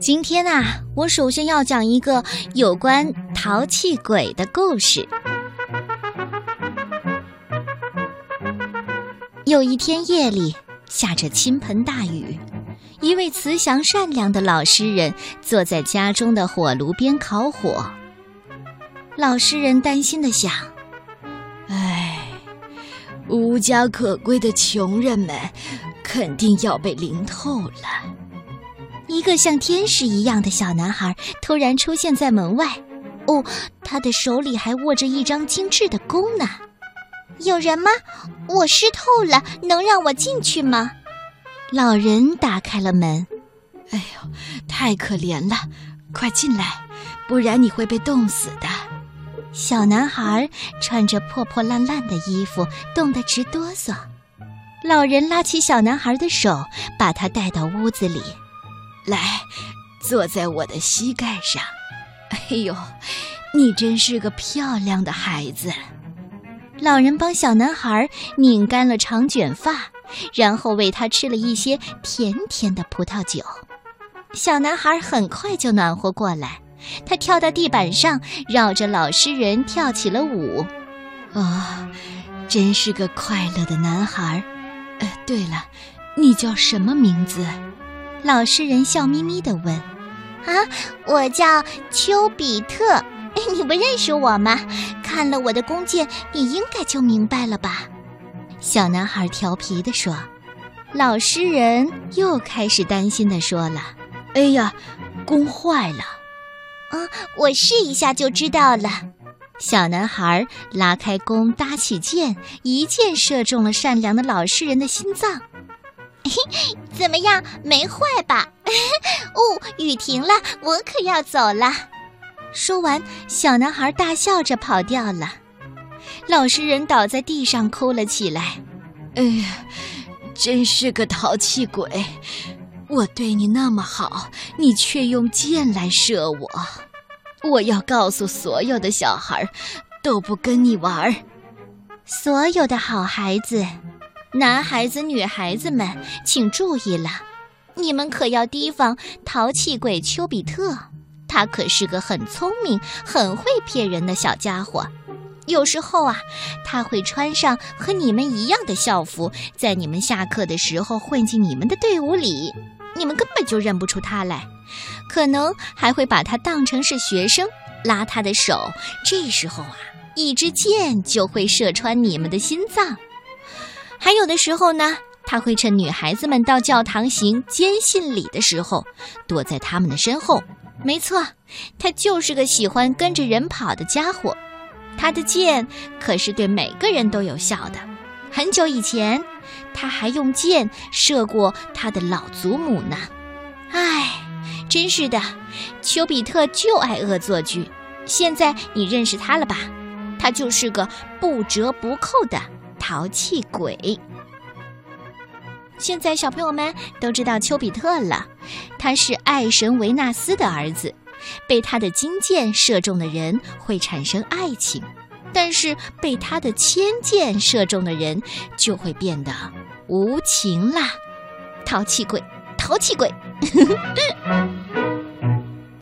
今天啊，我首先要讲一个有关淘气鬼的故事。有一天夜里，下着倾盆大雨，一位慈祥善良的老诗人坐在家中的火炉边烤火。老诗人担心的想：“唉，无家可归的穷人们，肯定要被淋透了。”一个像天使一样的小男孩突然出现在门外，哦，他的手里还握着一张精致的弓呢。有人吗？我湿透了，能让我进去吗？老人打开了门。哎呦，太可怜了，快进来，不然你会被冻死的。小男孩穿着破破烂烂的衣服，冻得直哆嗦。老人拉起小男孩的手，把他带到屋子里。来，坐在我的膝盖上。哎呦，你真是个漂亮的孩子。老人帮小男孩拧干了长卷发，然后喂他吃了一些甜甜的葡萄酒。小男孩很快就暖和过来，他跳到地板上，绕着老诗人跳起了舞。啊，真是个快乐的男孩。呃，对了，你叫什么名字？老实人笑眯眯地问：“啊，我叫丘比特，你不认识我吗？看了我的弓箭，你应该就明白了吧？”小男孩调皮地说。老实人又开始担心地说了：“哎呀，弓坏了。”“啊，我试一下就知道了。”小男孩拉开弓，搭起箭，一箭射中了善良的老实人的心脏。怎么样，没坏吧？哦，雨停了，我可要走了。说完，小男孩大笑着跑掉了。老实人倒在地上哭了起来。哎呀，真是个淘气鬼！我对你那么好，你却用箭来射我。我要告诉所有的小孩，都不跟你玩。所有的好孩子。男孩子、女孩子们，请注意了，你们可要提防淘气鬼丘比特。他可是个很聪明、很会骗人的小家伙。有时候啊，他会穿上和你们一样的校服，在你们下课的时候混进你们的队伍里，你们根本就认不出他来。可能还会把他当成是学生，拉他的手。这时候啊，一支箭就会射穿你们的心脏。还有的时候呢，他会趁女孩子们到教堂行坚信礼的时候，躲在他们的身后。没错，他就是个喜欢跟着人跑的家伙。他的箭可是对每个人都有效的。很久以前，他还用箭射过他的老祖母呢。唉，真是的，丘比特就爱恶作剧。现在你认识他了吧？他就是个不折不扣的。淘气鬼。现在小朋友们都知道丘比特了，他是爱神维纳斯的儿子。被他的金箭射中的人会产生爱情，但是被他的铅箭射中的人就会变得无情啦。淘气鬼，淘气鬼。